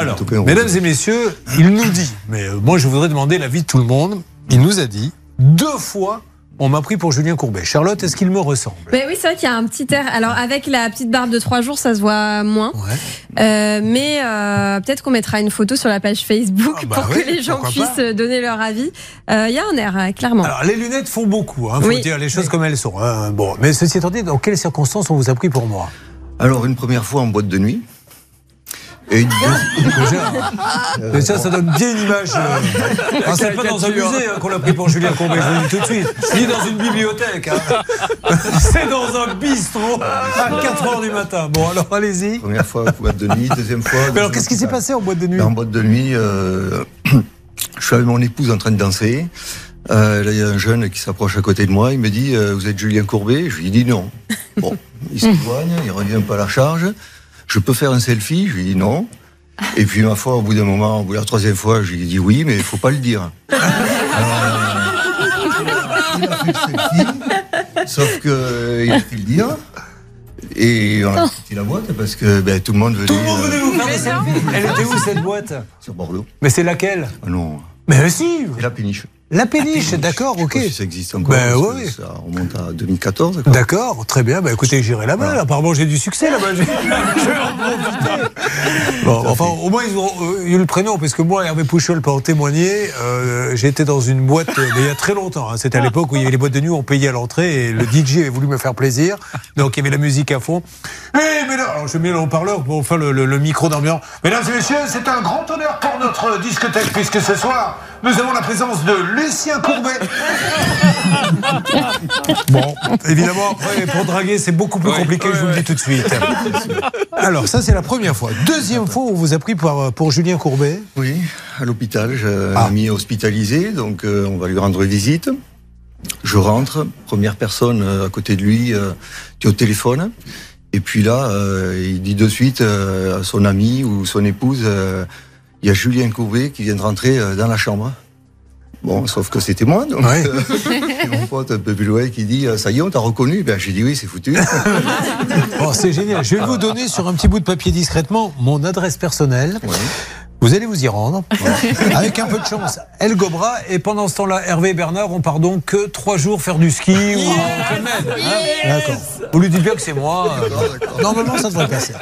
Alors, tout rouge. mesdames et messieurs, il nous dit, mais euh, moi je voudrais demander l'avis de tout le monde, il nous a dit, deux fois, on m'a pris pour Julien Courbet. Charlotte, est-ce qu'il me ressemble? Mais oui, c'est vrai qu'il y a un petit air. Alors, avec la petite barbe de trois jours, ça se voit moins. Ouais. Euh, mais euh, peut-être qu'on mettra une photo sur la page Facebook Ah bah pour oui, que les gens puissent pas. donner leur avis. Euh, Il y a un air, clairement. Alors, les lunettes font beaucoup, il faut Oui. dire les choses comme elles sont. hein. Bon, mais ceci étant dit, dans quelles circonstances on vous a pris pour moi? Alors, une première fois en boîte de nuit. Et une ça, ça donne bien une image. euh. Ah, c'est pas dans un musée hein, qu'on l'a pris pour Julien Courbet, je vous le dis tout de suite. Ni dans une bibliothèque. hein. C'est dans un bistrot à 4 h du matin. Bon, alors allez-y. première fois en boîte de nuit, deuxième fois. Mais alors, qu'est-ce qui s'est passé en boîte de nuit En boîte de nuit, euh, je suis avec mon épouse en train de danser. Euh, là, il y a un jeune qui s'approche à côté de moi. Il me dit euh, Vous êtes Julien Courbet? Je lui dis non. Bon, il s'éloigne, il revient pas à la charge. Je peux faire un selfie Je lui dis non. Et puis, ma foi, au bout d'un moment, au bout de la troisième fois, je lui ai dit oui, mais il faut pas le dire. Alors, il a fait le selfie, sauf qu'il a fait le dire. Et on a quitté la boîte parce que ben, tout le monde venait Tout le monde venait euh, vous faire des selfies. Elle était où cette boîte? Sur Bordeaux. Mais c'est laquelle? Ah non, Mais si c'est la péniche. La péniche, d'accord, ok. Si ça existe encore. Ben, ouais. Ça remonte à 2014. quoi. D'accord, très bien. Bah, écoutez, j'irai là-bas. Voilà. Apparemment, j'ai du succès là-bas. Bon, enfin, au moins, ils ont euh, eu le prénom, parce que moi, Hervé Pouchol peut en témoigner. Euh, J'étais dans une boîte, euh, mais il y a très longtemps. hein. C'était à l'époque où il y avait les boîtes de nuit, on payait à l'entrée, et le DJ avait voulu me faire plaisir. Donc, il y avait la musique à fond. Eh, mais là, alors, je mets le haut-parleur pour faire le, le- le micro d'ambiance. Mesdames et messieurs, c'est un grand honneur pour notre discothèque, puisque ce soir, nous avons la présence de Lucien Courbet. Bon, évidemment, après, pour draguer, c'est beaucoup plus compliqué, je vous le dis tout de suite. Alors, ça, c'est la première fois. Deuxième fois, on vous a pris pour, pour Julien Courbet. Oui, à l'hôpital, j'ai un Ah. ami hospitalisé, donc euh, on va lui rendre visite. Je rentre, première personne euh, à côté de lui euh, qui est au téléphone. Et puis là, euh, il dit de suite euh, à son ami ou son épouse, euh, il y a Julien Courbet qui vient de rentrer euh, dans la chambre. Bon, sauf que c'était moi, donc Ouais. euh, et mon pote un peu plus loin qui dit euh, ça y est, on t'a reconnu. Ben j'ai dit oui, c'est foutu. Bon, c'est génial. Je vais vous donner sur un petit bout de papier discrètement mon adresse personnelle. Ouais. Vous allez vous y rendre. Avec un peu de chance, elle gobera. Et pendant ce temps-là, Hervé et Bernard, on part donc que trois jours faire du ski ou en hein D'accord. Vous lui dites bien que c'est moi. euh, Normalement, ça devrait passer.